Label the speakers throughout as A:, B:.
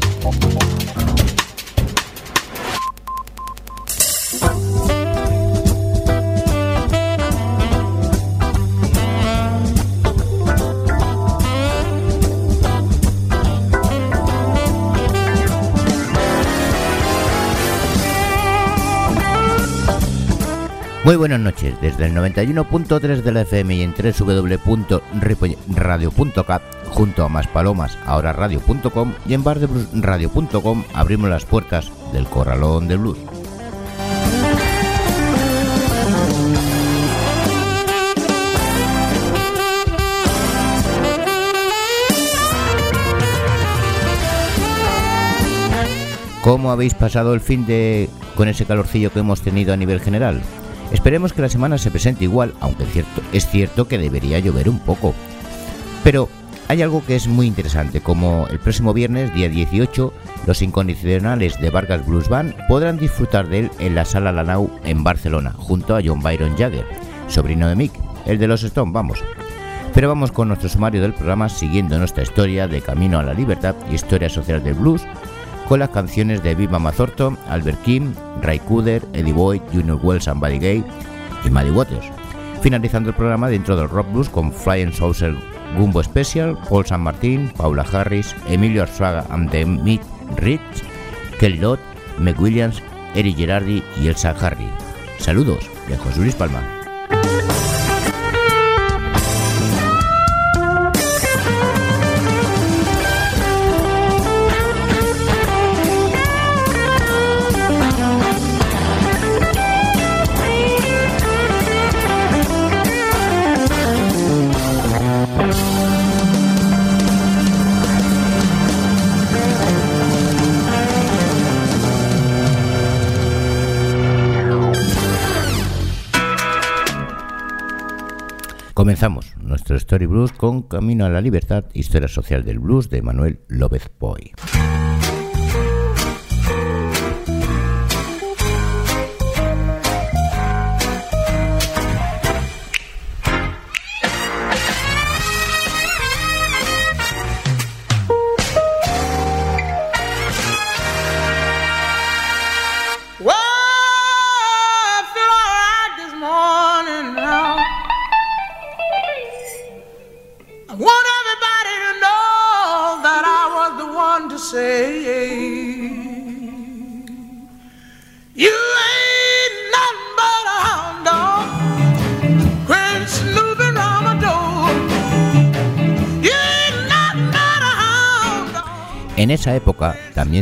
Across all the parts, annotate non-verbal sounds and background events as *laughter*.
A: Thank you. Muy buenas noches, desde el 91.3 de la FM y en www.radio.cat junto a Más Palomas, ahora radio.com y en bardebluesradio.com abrimos las puertas del Corralón de Blues. ¿Cómo habéis pasado el fin de con ese calorcillo que hemos tenido a nivel general? Esperemos que la semana se presente igual, aunque cierto, es cierto que debería llover un poco. Pero hay algo que es muy interesante, como el próximo viernes, día 18, los incondicionales de Vargas Blues Band podrán disfrutar de él en la Sala Lanau en Barcelona, junto a John Byron Jagger, sobrino de Mick, el de los Stone, vamos. Pero vamos con nuestro sumario del programa siguiendo nuestra historia de Camino a la Libertad y Historia Social del Blues, con las canciones de Viva Mazorto, Albert Kim, Ray Cooder, Eddie Boyd, Junior Wells and Buddy Gay y Maddie Waters. Finalizando el programa dentro del rock blues con Flying Saucer Gumbo Special, Paul San Martín, Paula Harris, Emilio Arzuaga and the Meat Rich, Kelly Lott, Meg Williams, Eric Gerardi y Elsa Harry. Saludos de José Luis Palma. Story Blues con Camino a la Libertad, Historia Social del Blues de Manuel López Boy.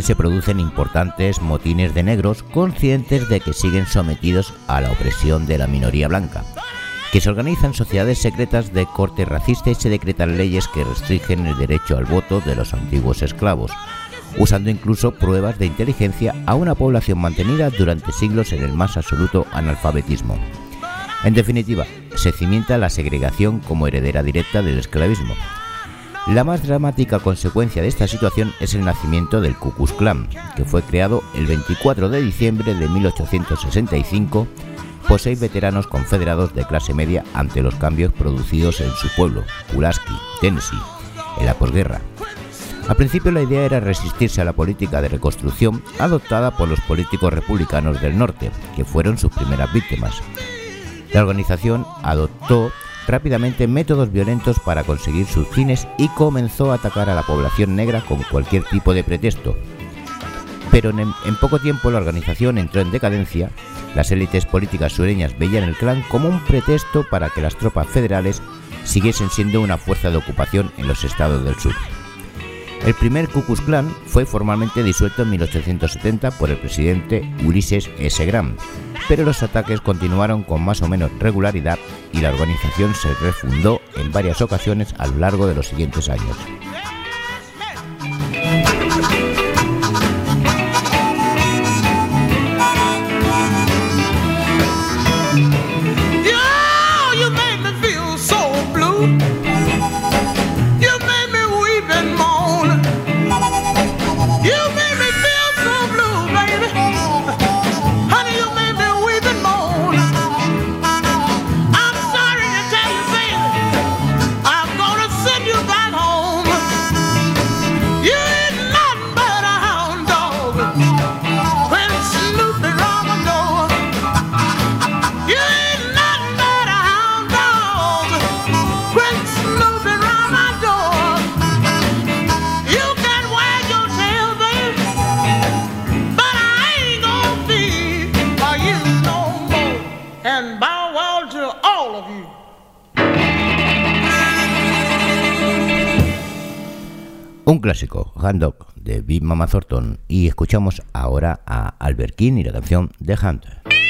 A: Se producen importantes motines de negros conscientes de que siguen sometidos a la opresión de la minoría blanca, que se organizan sociedades secretas de corte racista y se decretan leyes que restringen el derecho al voto de los antiguos esclavos, usando incluso pruebas de inteligencia a una población mantenida durante siglos en el más absoluto analfabetismo. En definitiva, se cimienta la segregación como heredera directa del esclavismo, la más dramática consecuencia de esta situación es el nacimiento del Ku Klux Klan, que fue creado el 24 de diciembre de 1865 por seis veteranos confederados de clase media ante los cambios producidos en su pueblo, Pulaski, Tennessee, en la posguerra. Al principio la idea era resistirse a la política de reconstrucción adoptada por los políticos republicanos del norte, que fueron sus primeras víctimas. La organización adoptó rápidamente métodos violentos para conseguir sus fines y comenzó a atacar a la población negra con cualquier tipo de pretexto. Pero en, en, poco tiempo la organización entró en decadencia, las élites políticas sureñas veían el clan como un pretexto para que las tropas federales siguiesen siendo una fuerza de ocupación en los estados del sur. El primer Ku Klan fue formalmente disuelto en 1870 por el presidente Ulysses S. Grant, pero los ataques continuaron con más o menos regularidad y la organización se refundó en varias ocasiones a lo largo de los siguientes años.
B: Un clásico, Hand Dog, de Big Mama Thornton, y escuchamos ahora a Albert King y la canción The Hunter.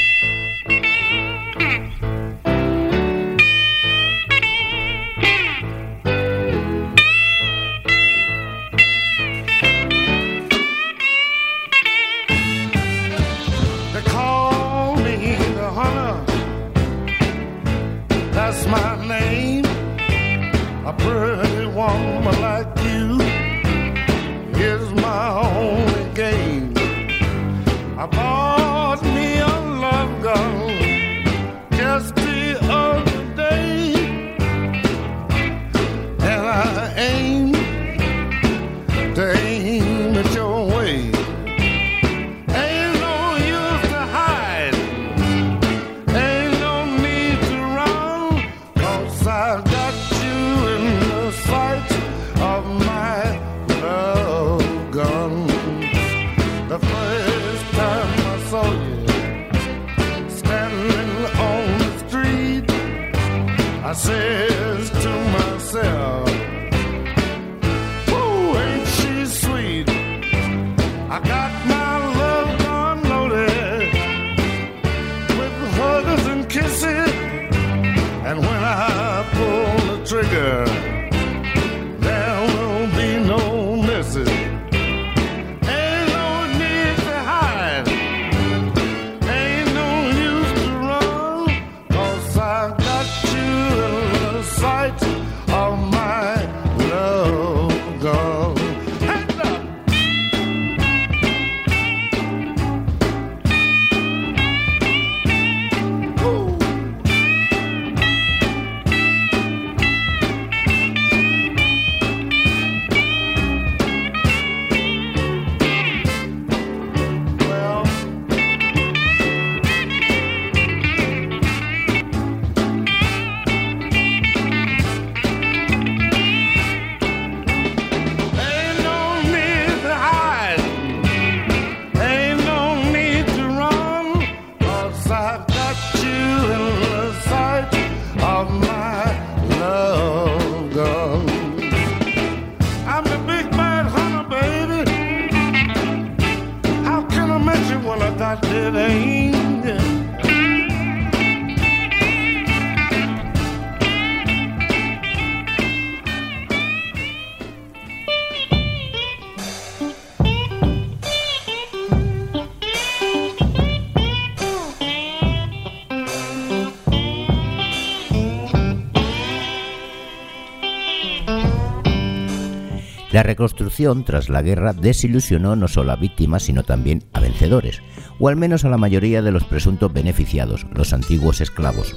B: La reconstrucción tras la guerra desilusionó no solo a víctimas, sino también a vencedores, o al menos a la mayoría de los presuntos beneficiados, los antiguos esclavos.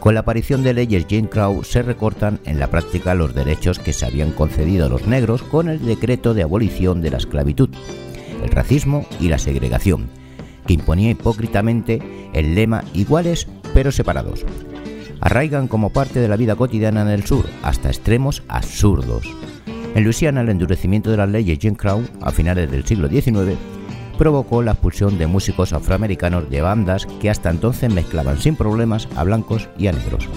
B: Con la aparición de leyes Jane Crow se recortan en la práctica los derechos que se habían concedido a los negros con el decreto de abolición de la esclavitud, el racismo y la segregación, que imponía hipócritamente el lema iguales pero separados. Arraigan como parte de la vida cotidiana en el sur, hasta extremos absurdos. En Luisiana, el endurecimiento de las leyes Jim Crow a finales del siglo XIX provocó la expulsión de músicos afroamericanos de bandas que hasta entonces mezclaban sin problemas a blancos y a negros.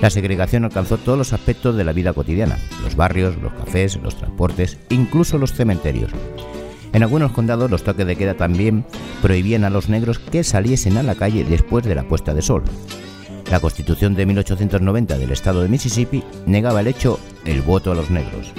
B: La segregación alcanzó todos los aspectos de la vida cotidiana, los barrios, los cafés, los transportes, incluso los cementerios. En algunos condados los toques de queda también prohibían a los negros que saliesen a la calle después de la puesta de sol. La Constitución de 1890 del estado de Mississippi negaba el hecho el voto a los negros.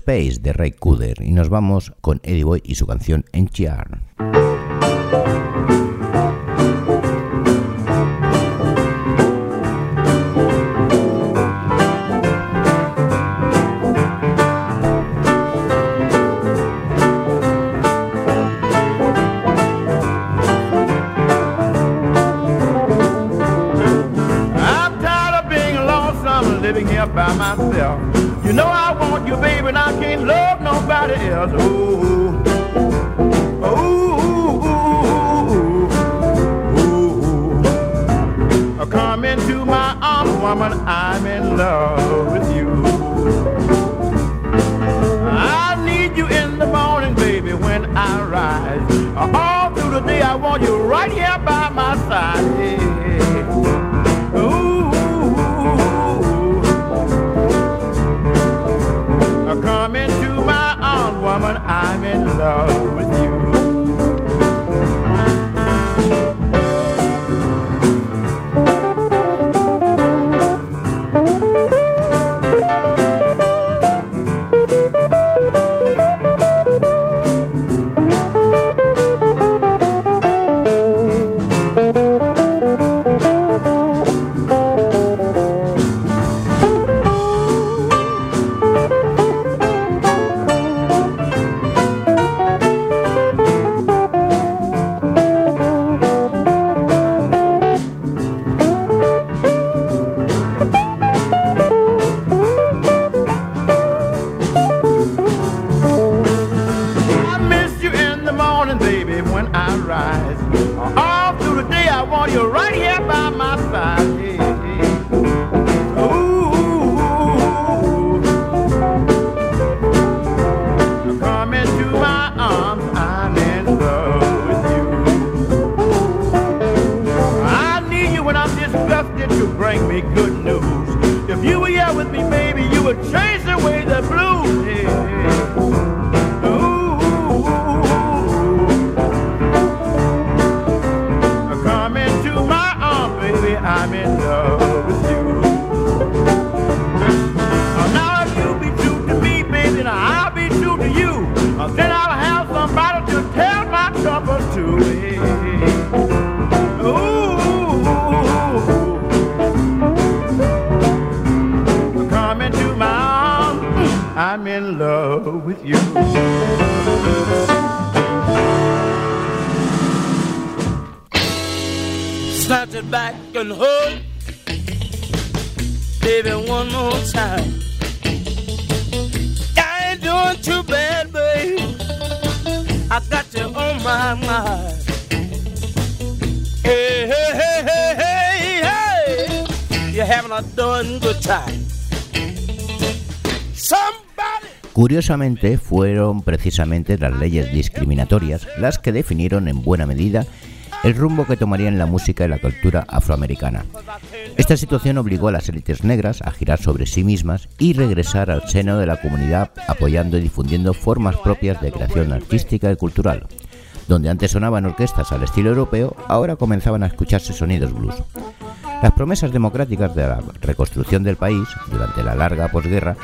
B: Space de Ray Cooder y nos vamos con Eddie Boy y su canción Enchiar.
C: I want you right here by my side. Hey, with you.
D: snatch it back and hold. Baby, one more time. I ain't doing too bad, babe. I got you on my mind. Hey, hey, hey, hey, hey, hey. You're having a darn good time.
A: Curiosamente, fueron precisamente las leyes discriminatorias las que definieron en buena medida el rumbo que tomarían la música y la cultura afroamericana. Esta situación obligó a las élites negras a girar sobre sí mismas y regresar al seno de la comunidad apoyando y difundiendo formas propias de creación artística y cultural. Donde antes sonaban orquestas al estilo europeo, ahora comenzaban a escucharse sonidos blues. Las promesas democráticas de la reconstrucción del país durante la larga posguerra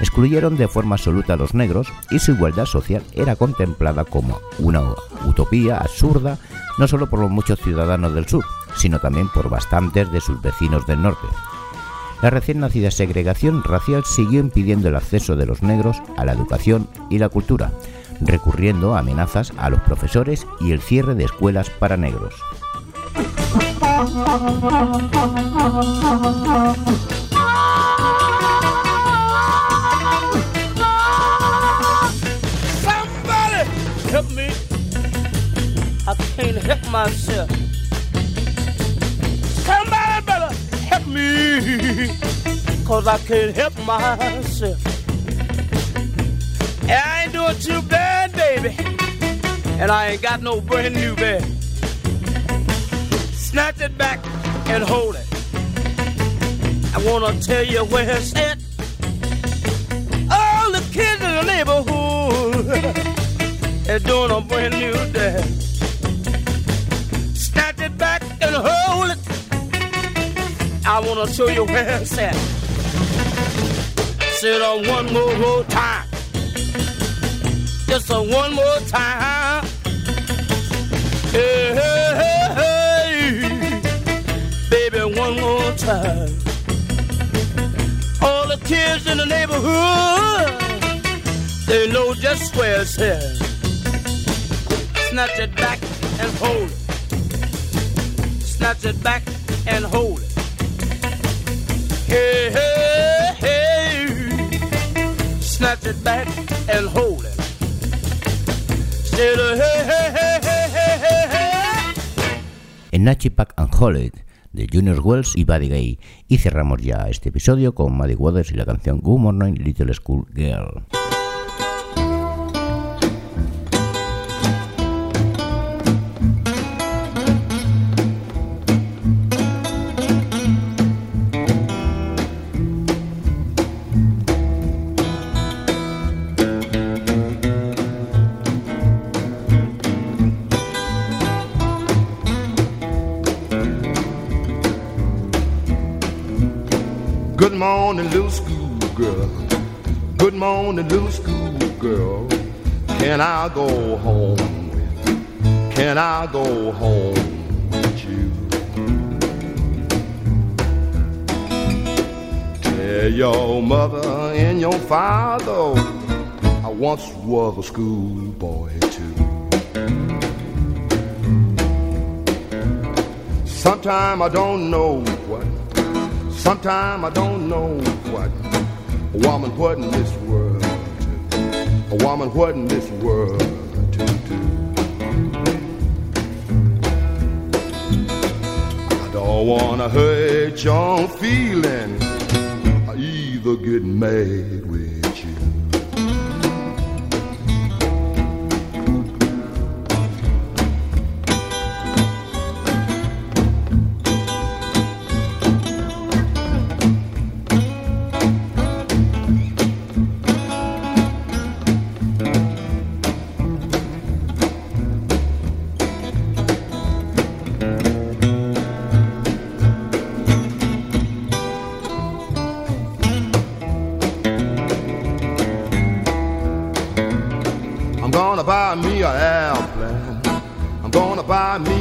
A: excluyeron de forma absoluta a los negros y su igualdad social era contemplada como una utopía absurda no solo por los muchos ciudadanos del sur, sino también por bastantes de sus vecinos del norte. La recién nacida segregación racial siguió impidiendo el acceso de los negros a la educación y la cultura, recurriendo a amenazas a los profesores y el cierre de escuelas para negros.
D: Help me. I can't help myself. Somebody better help me. Cause I can't help myself. And I ain't doing too bad, baby. And I ain't got no brand new bed. Snatch it back and hold it. I wanna tell you where it's at. All the kids in the neighborhood *laughs* is doing a brand new dance. Snatch it back and hold it. I wanna show you where it's at. Sit on one more, more time. Just a one more time. Hey, hey, hey. Baby, one more time. All the kids in the neighborhood, they know just where it's at. Snatch it back and hold it. Snatch it back and hold it. Hey, hey, stretch it back and hold it. Said, hey, hey, hey, hey, hey, hey, hey.
A: En Nachi Pack and Hold It, de Junior Wells y Buddy Gay. Y cerramos ya este episodio con Maddie Waters y la canción Good Morning Little School Girl.
E: I go home with you? Tell your mother and your father I once was a schoolboy too. Sometime I don't know what Sometime I don't know what a woman what in this world a woman what in this world don't wanna hurt your feeling. I either get mad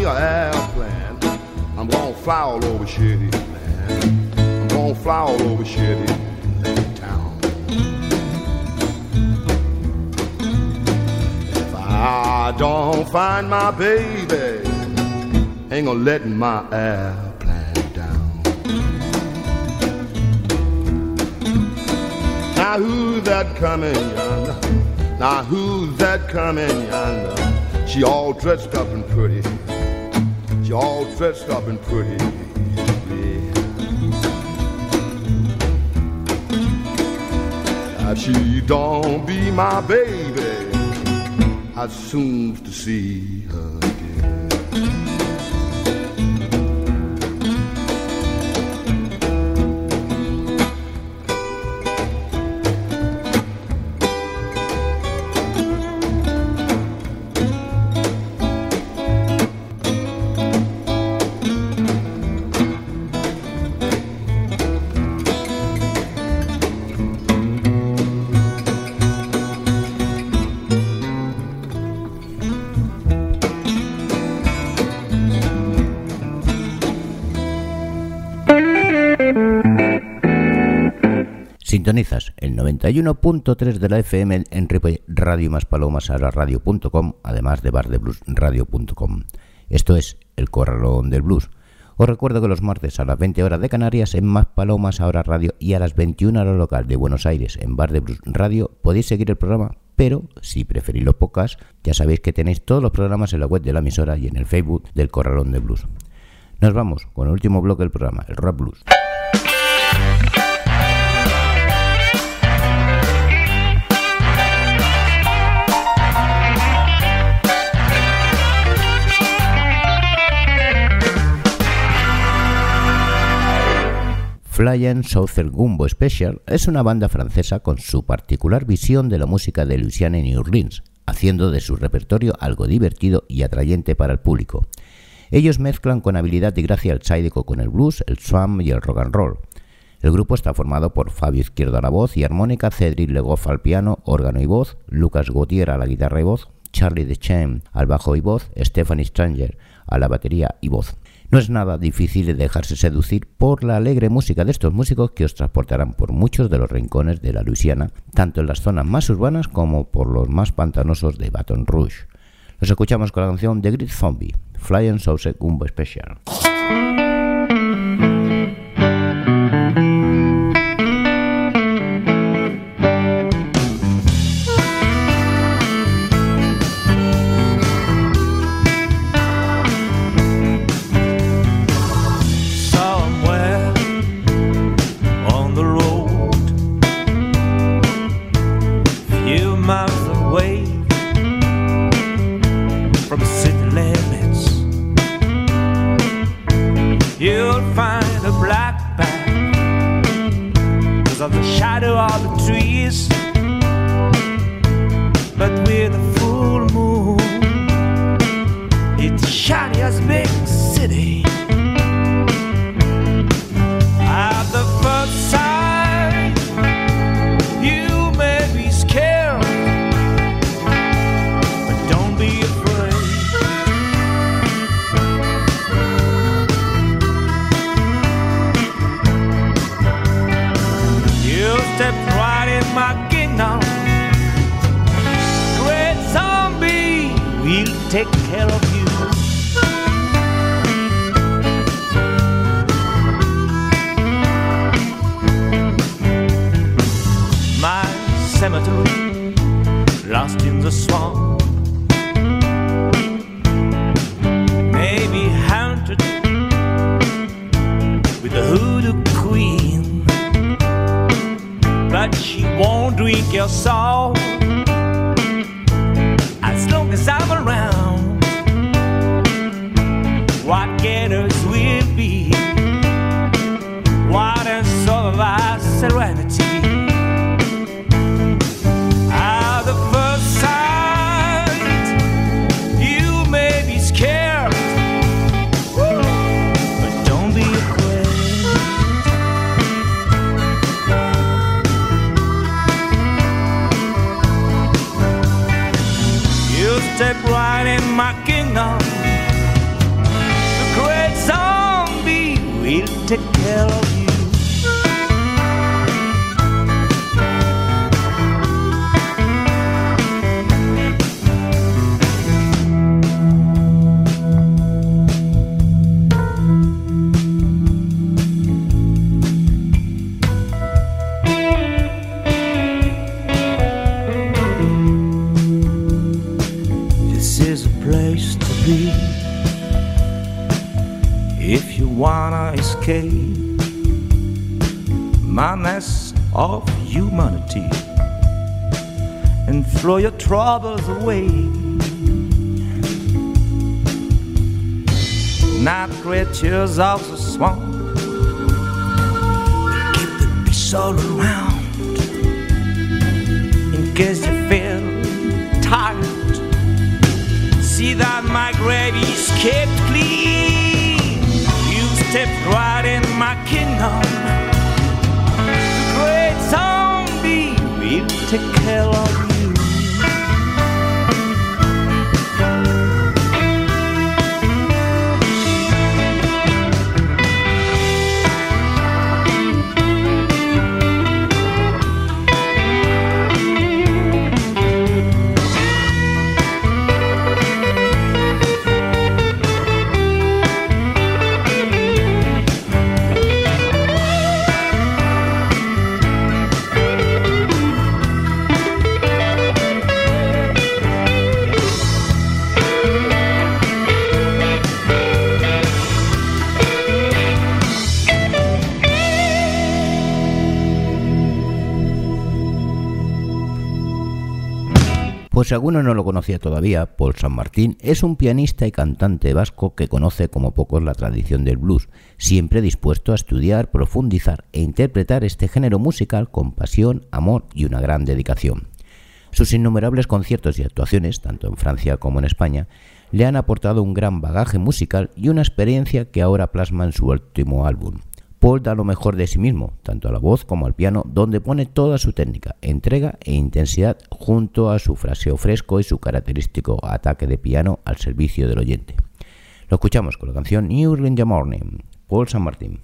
E: me a airplane. I'm gonna fly all over shitty land. I'm gonna fly all over shitty town. If I don't find my baby, ain't gonna let my airplane down. Now who's that coming yonder? Now who's that coming yonder? She all dressed up and pretty. All dressed up and pretty. If she don't be my baby, I soon to see
A: Sintonizas el 91.3 de la FM en Radio más Palomas radio.com, además de bardebluesradio.com. Esto es El Corralón del Blues. Os recuerdo que los martes a las 20 horas de Canarias en Más Palomas ahora radio y a las 21 horas local de Buenos Aires en Bar de Blues Radio podéis seguir el programa, pero si preferís los podcasts, ya sabéis que tenéis todos los programas en la web de la emisora y en el Facebook del Corralón del Blues. Nos vamos con el último bloque del programa, el Rock Blues. Flying Southern Gumbo Special es una banda francesa con su particular visión de la música de Louisiana y New Orleans, haciendo de su repertorio algo divertido y atrayente para el público. Ellos mezclan con habilidad y gracia el sádico con el blues, el swam y el rock and roll. El grupo está formado por Fabio Izquierdo a la voz y armónica, Cedric Legoff al piano, órgano y voz, Lucas Gautier a la guitarra y voz, Charlie DeChamp al bajo y voz, Stephanie Stranger a la batería y voz. No es nada difícil de dejarse seducir por la alegre música de estos músicos que os transportarán por muchos de los rincones de la Luisiana, tanto en las zonas más urbanas como por los más pantanosos de Baton Rouge. Los escuchamos con la canción The Great Zombie, Flying Sauce Gumbo Special.
F: My kingdom. The great zombie will take care of troubles away. Not creatures of the swamp keep the peace all around in case you feel tired. See that my grave is kept clean. You stepped right in my kingdom. Great zombie will take care of
A: alguno no lo conocía todavía, Paul San Martín es un pianista y cantante vasco que conoce como pocos la tradición del blues, siempre dispuesto a estudiar, profundizar e interpretar este género musical con pasión, amor y una gran dedicación. Sus innumerables conciertos y actuaciones, tanto en Francia como en España, le han aportado un gran bagaje musical y una experiencia que ahora plasma en su último álbum. Paul da lo mejor de sí mismo, tanto a la voz como al piano, donde pone toda su técnica, entrega e intensidad junto a su fraseo fresco y su característico ataque de piano al servicio del oyente. Lo escuchamos con la canción New the Morning, Paul San Martín.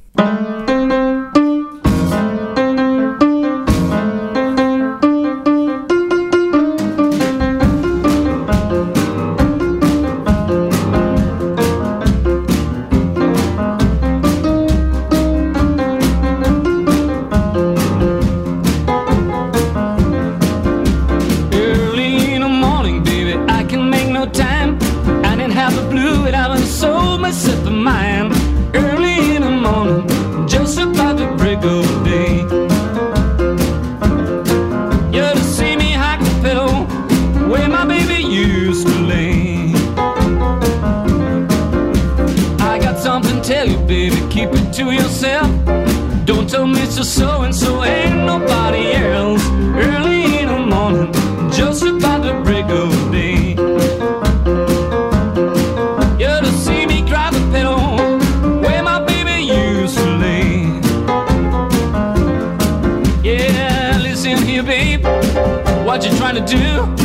G: Tell you, baby, keep it to yourself. Don't told Mr. So and so ain't nobody else. Early in the morning, just about to break of day. You to see me the pedal where my baby used to lay. Yeah, listen here, babe. What you trying to do?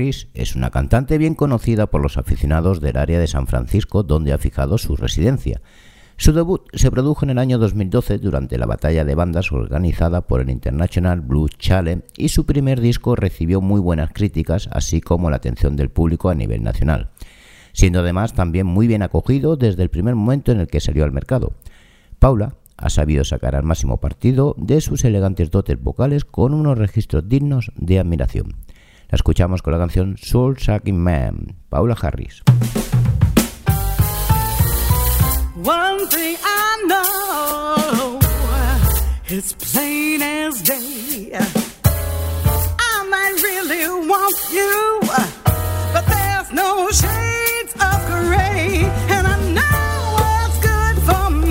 A: Es una cantante bien conocida por los aficionados del área de San Francisco donde ha fijado su residencia. Su debut se produjo en el año 2012 durante la batalla de bandas organizada por el International Blues Challenge y su primer disco recibió muy buenas críticas así como la atención del público a nivel nacional, siendo además también muy bien acogido desde el primer momento en el que salió al mercado. Paula ha sabido sacar al máximo partido de sus elegantes dotes vocales con unos registros dignos de admiración. La escuchamos con la canción Soul Sucking Man, Paula Harris.
H: One thing I know, it's plain as day. I might really want you, but there's no shades of gray, and I know what's good for me.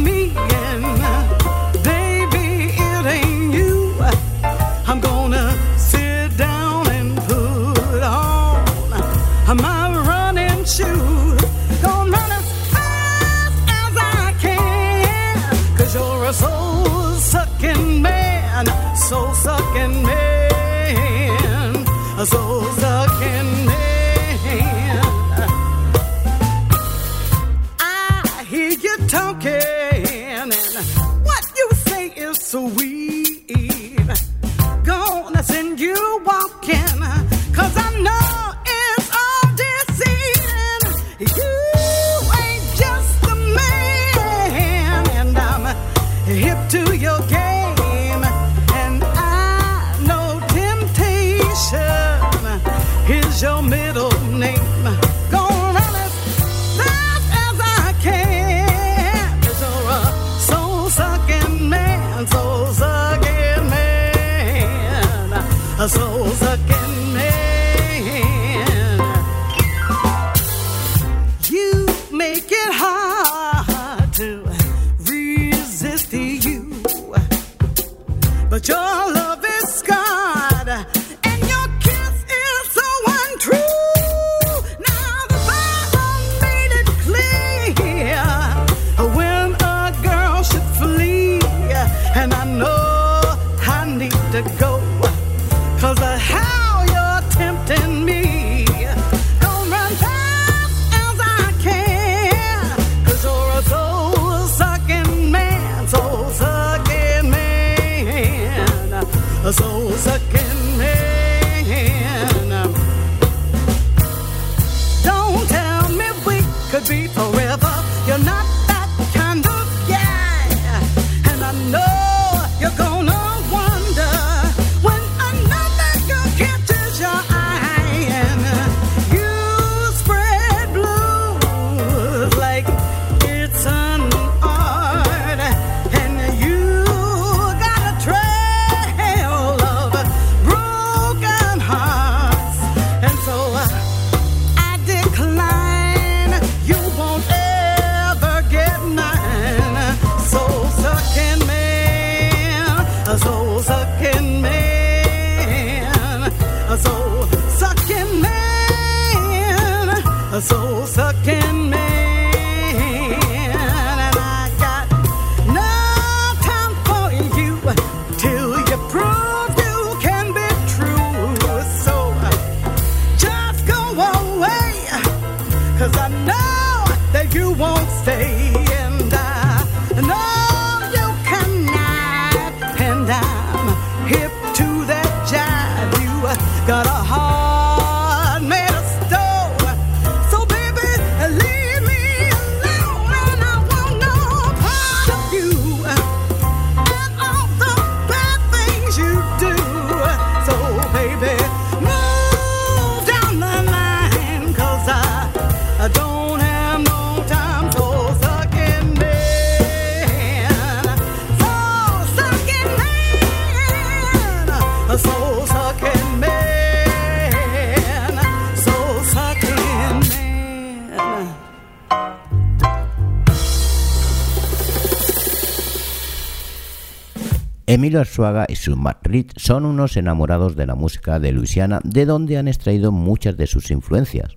A: Emilio Arzuaga y su Matt Reed son unos enamorados de la música de Luisiana, de donde han extraído muchas de sus influencias.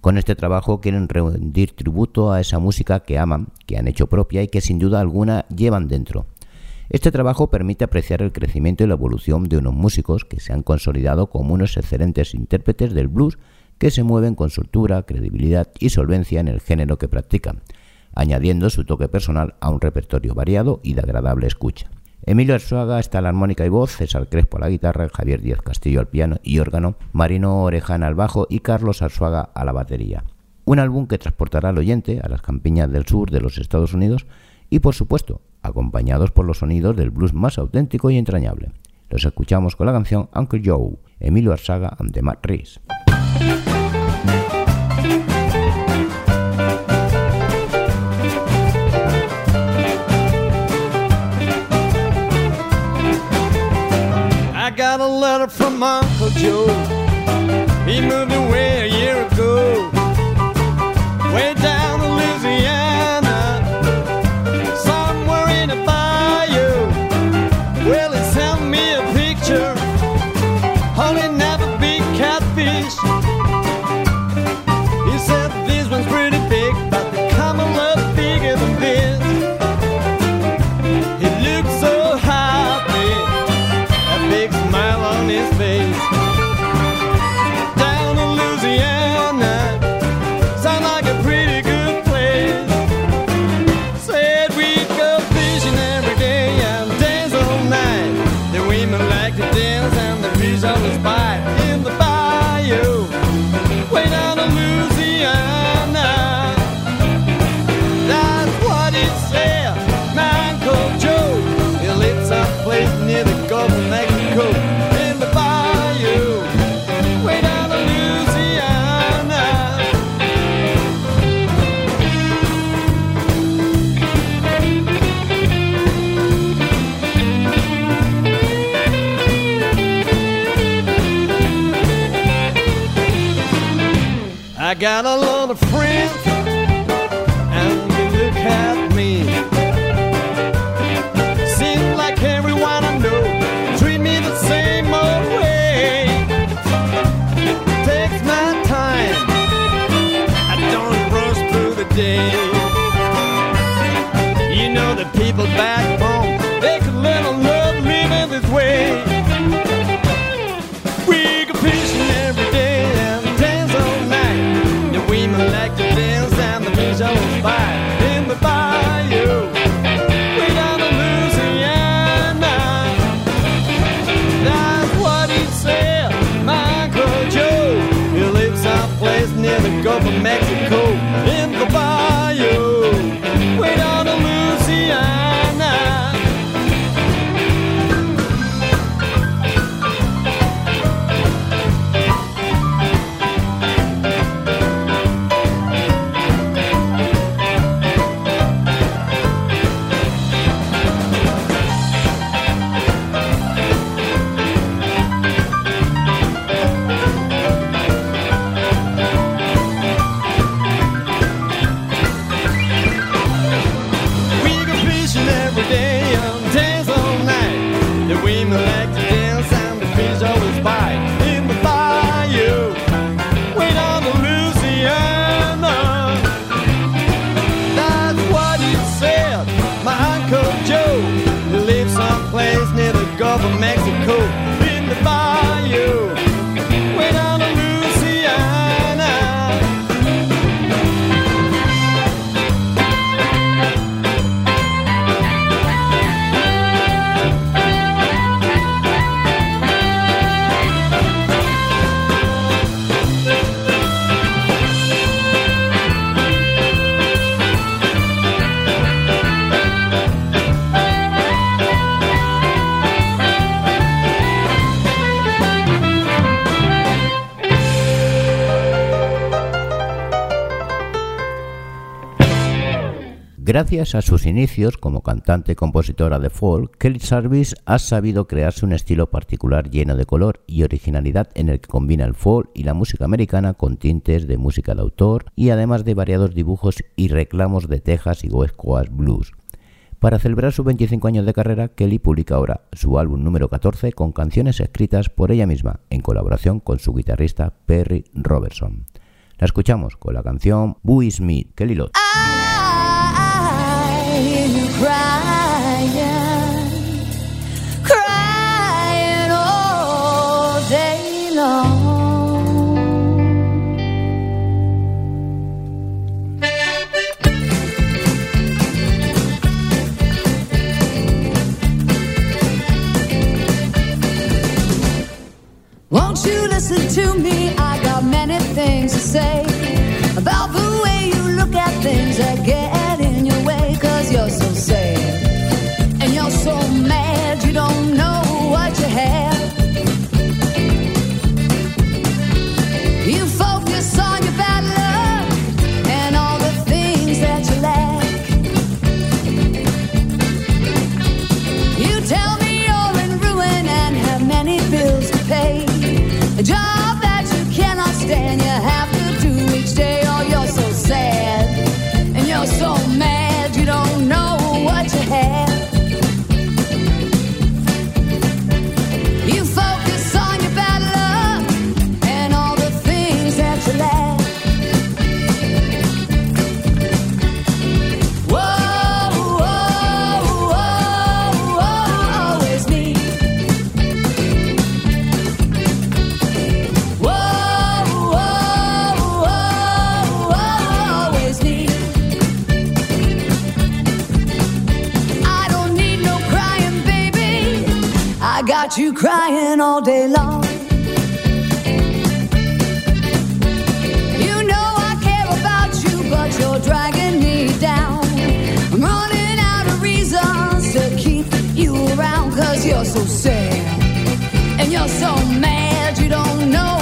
A: Con este trabajo quieren rendir tributo a esa música que aman, que han hecho propia y que sin duda alguna llevan dentro. Este trabajo permite apreciar el crecimiento y la evolución de unos músicos que se han consolidado como unos excelentes intérpretes del blues que se mueven con soltura, credibilidad y solvencia en el género que practican, añadiendo su toque personal a un repertorio variado y de agradable escucha. Emilio Arzuaga está a la armónica y voz, César Crespo a la guitarra, Javier Díaz Castillo al piano y órgano, Marino Orejana al bajo y Carlos Arzuaga a la batería. Un álbum que transportará al oyente a las campiñas del sur de los Estados Unidos y, por supuesto, acompañados por los sonidos del blues más auténtico y entrañable. Los escuchamos con la canción Uncle Joe, Emilio Arzaga and the Matt Reese.
I: From Uncle Joe. He moved away a year ago. Way down
A: Gracias a sus inicios como cantante y compositora de folk, Kelly Sarvis ha sabido crearse un estilo particular lleno de color y originalidad en el que combina el folk y la música americana con tintes de música de autor y además de variados dibujos y reclamos de Texas y West Coast Blues. Para celebrar sus 25 años de carrera, Kelly publica ahora su álbum número 14 con canciones escritas por ella misma en colaboración con su guitarrista Perry Robertson. La escuchamos con la canción Boo Me, Kelly Lott.
J: To me? I got many things to say about the way you look at things that get in your way. Cause you're so sad and you're so mad you don't got you crying all day long. You know I care about you, but you're dragging me down. I'm running out of reasons to keep you around, cause you're so sad. And you're so mad, you don't know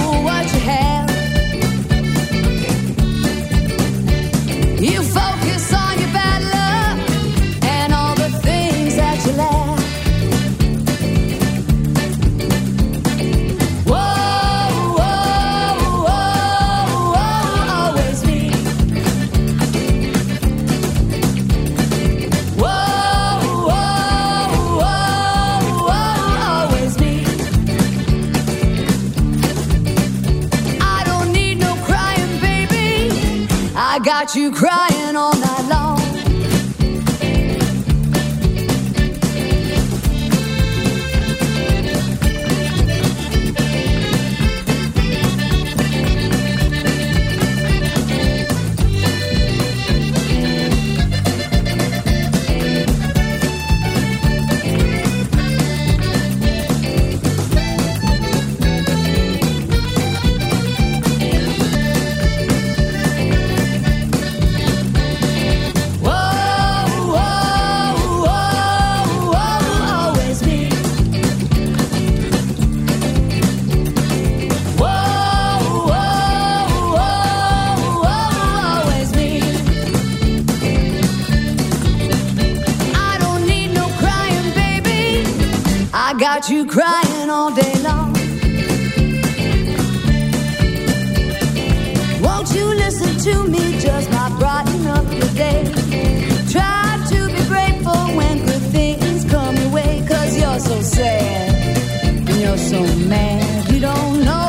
J: got you crying all night long. Got you crying all day long. Won't you listen to me? Just might brighten up your day. Try to be grateful when good things come your way. Cause you're so sad and you're so mad. You don't know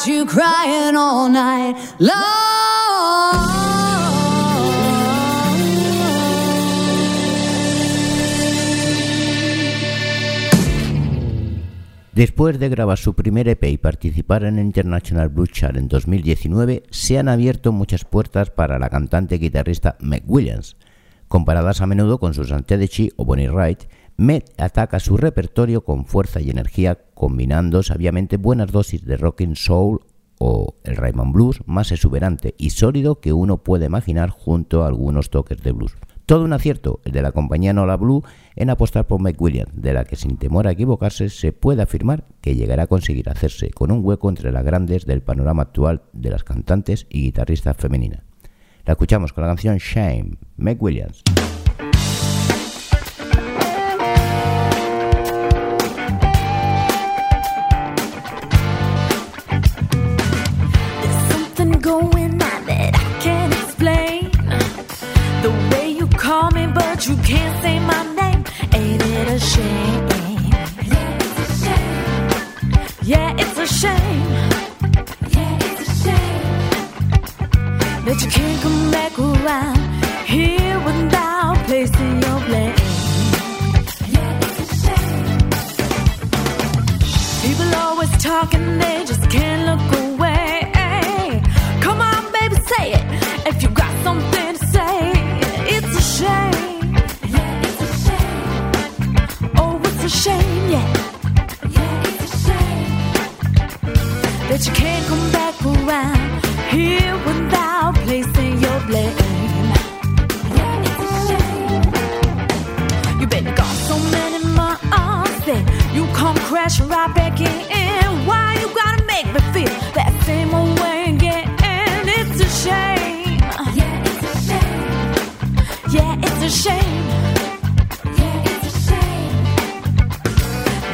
J: you crying all night.
A: Después de grabar su primer EP y participar en International Blues Chart en 2019, se han abierto muchas puertas para la cantante y guitarrista Meg Williams. Comparadas a menudo con sus Chi o Bonnie Wright, Meg ataca su repertorio con fuerza y energía, combinando sabiamente buenas dosis de rock and soul o el Rhythm Blues más exuberante y sólido que uno puede imaginar junto a algunos toques de blues. Todo un acierto el de la compañía Nola Blue en apostar por Meg Williams, de la que sin temor a equivocarse se puede afirmar que llegará a conseguir hacerse con un hueco entre las grandes del panorama actual de las cantantes y guitarristas femeninas. La escuchamos con la canción Shame, Williams.
K: Can't say my name. Ain't it a shame? Yeah, it's a shame. Yeah, it's a shame. That you can't come back around here without placing your blame. Yeah, it's a shame. People always talking, they just can't look away. Come on, baby, say it. If you got something to say, it's a shame. Shame, yeah. Yeah, it's a shame. That you can't come back around here without placing your blame. Yeah, it's a shame. You been gone so many months that you come crashing right back in. Why you gotta make me feel that same old way again? It's a shame. Yeah, it's a shame. Yeah, it's a shame.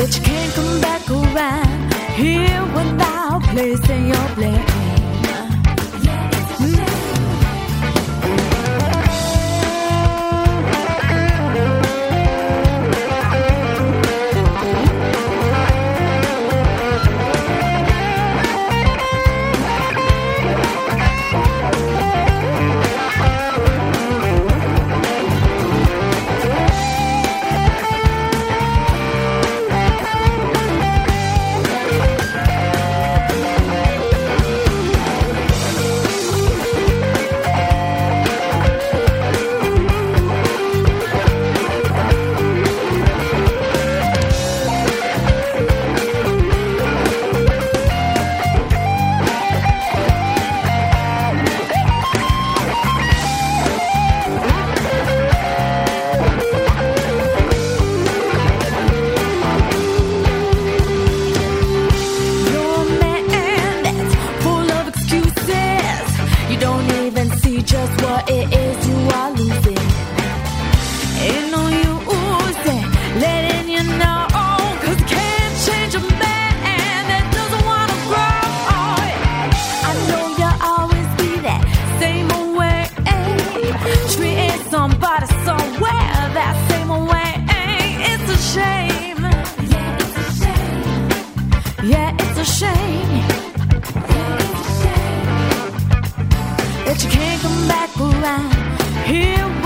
K: That you can't come back around here without placing your blame. A shame. That you can't come back around here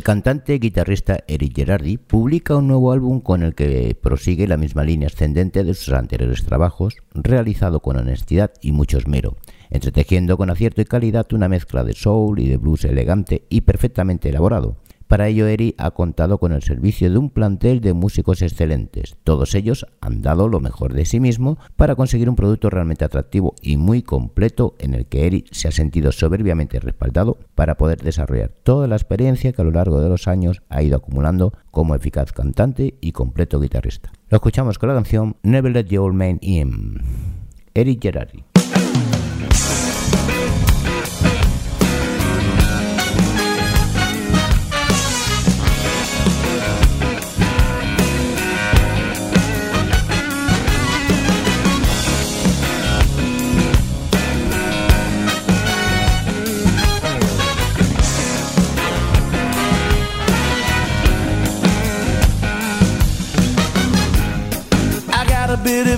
A: El cantante y guitarrista Eric Gerardi publica un nuevo álbum con el que prosigue la misma línea ascendente de sus anteriores trabajos, realizado con honestidad y mucho esmero, entretejiendo con acierto y calidad una mezcla de soul y de blues elegante y perfectamente elaborado. Para ello, Eri ha contado con el servicio de un plantel de músicos excelentes. Todos ellos han dado lo mejor de sí mismo para conseguir un producto realmente atractivo y muy completo en el que Eri se ha sentido soberbiamente respaldado para poder desarrollar toda la experiencia que a lo largo de los años ha ido acumulando como eficaz cantante y completo guitarrista. Lo escuchamos con la canción Never Let Your Old Man In. Eric Gerardi.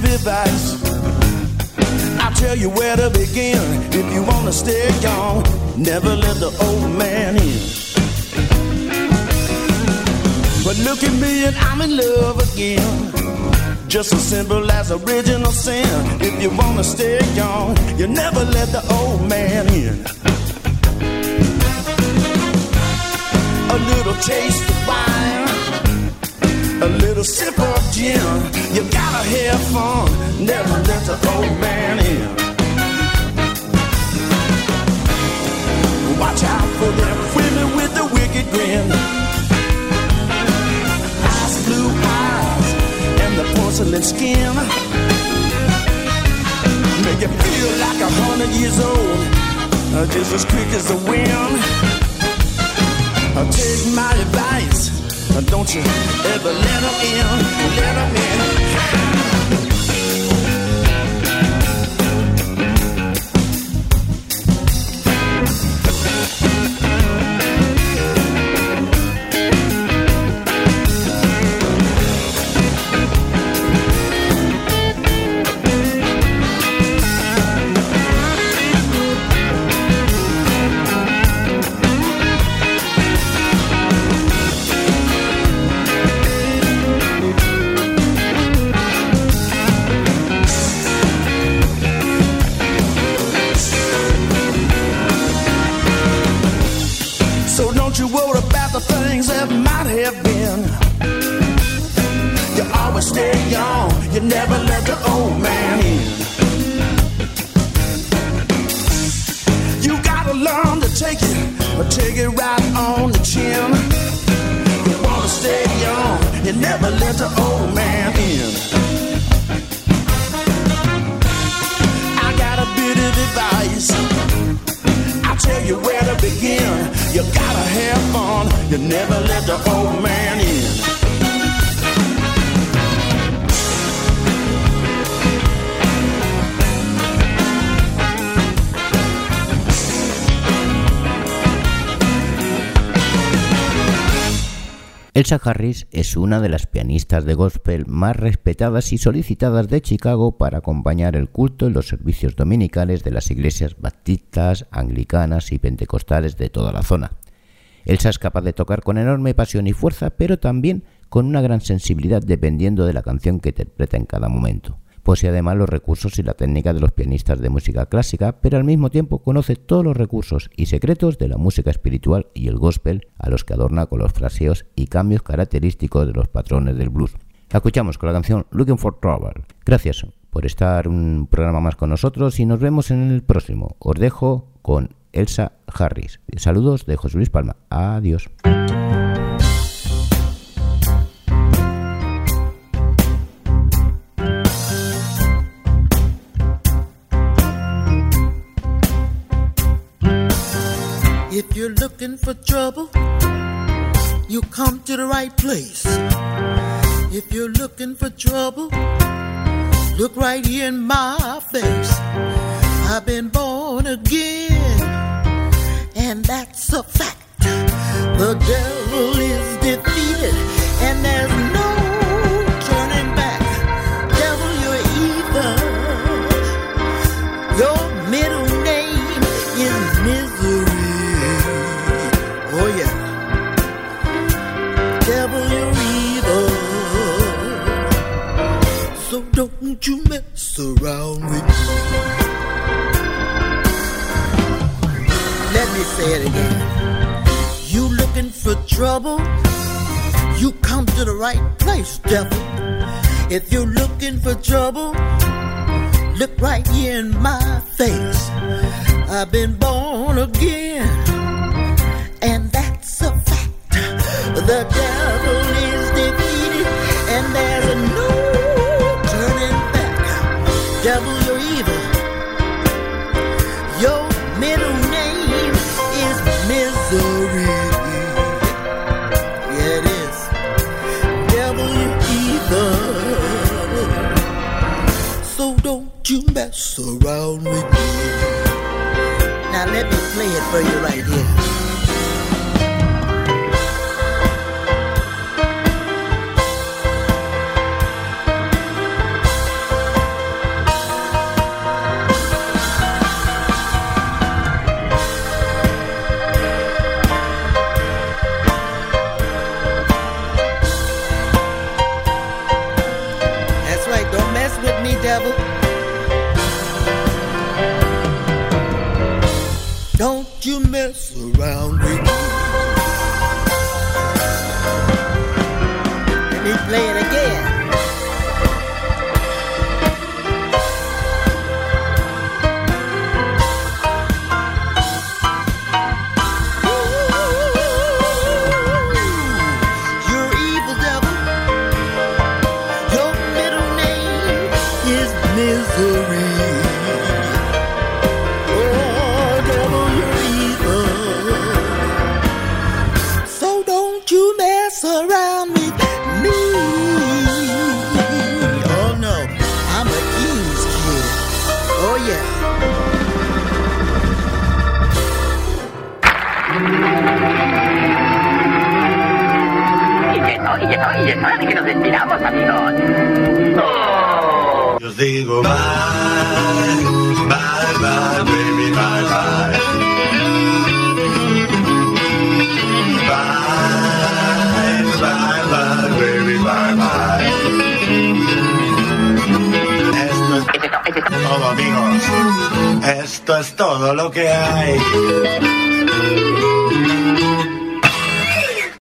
B: Of advice. I'll tell you where to begin. If you wanna stay young, never let the old man in. But look at me and I'm in love again. Just as simple as original sin. If you wanna stay young, you never let the old man in. A little taste of wine a little sip of gin. Have fun, never let the old man in. Watch out for them women with the wicked grin. Ice blue eyes and the porcelain skin. Make you feel like a hundred years old, uh, just as quick as the wind. Uh, take my advice. Uh, Don't you ever let them in, let them in.
A: Elsa Harris es una de las pianistas de gospel más respetadas y solicitadas de Chicago para acompañar el culto en los servicios dominicales de las iglesias baptistas, anglicanas y pentecostales de toda la zona. Elsa es capaz de tocar con enorme pasión y fuerza, pero también con una gran sensibilidad dependiendo de la canción que interpreta en cada momento. Posee además los recursos y la técnica de los pianistas de música clásica, pero al mismo tiempo conoce todos los recursos y secretos de la música espiritual y el gospel, a los que adorna con los fraseos y cambios característicos de los patrones del blues. Escuchamos con la canción Looking for Trouble. Gracias por estar un programa más con nosotros y nos vemos en el próximo. Os dejo con Elsa Harris. Saludos de José Luis Palma. Adiós.
L: Looking for trouble, you come to the right place. If you're looking for trouble, look right here in my face. I've been born again, and that's a fact. The devil is defeated, and there's don't you mess around with me. Let me say it again. You looking for trouble? You come to the right place, devil. If you're looking for trouble, look right here in my face. I've been born again, and that's a fact. The devil is defeated, and there's a back. Devil, you're evil. Your middle name is misery. Yeah, it is. Devil, you're evil. So don't you mess around with me. Now let me play it for you right here.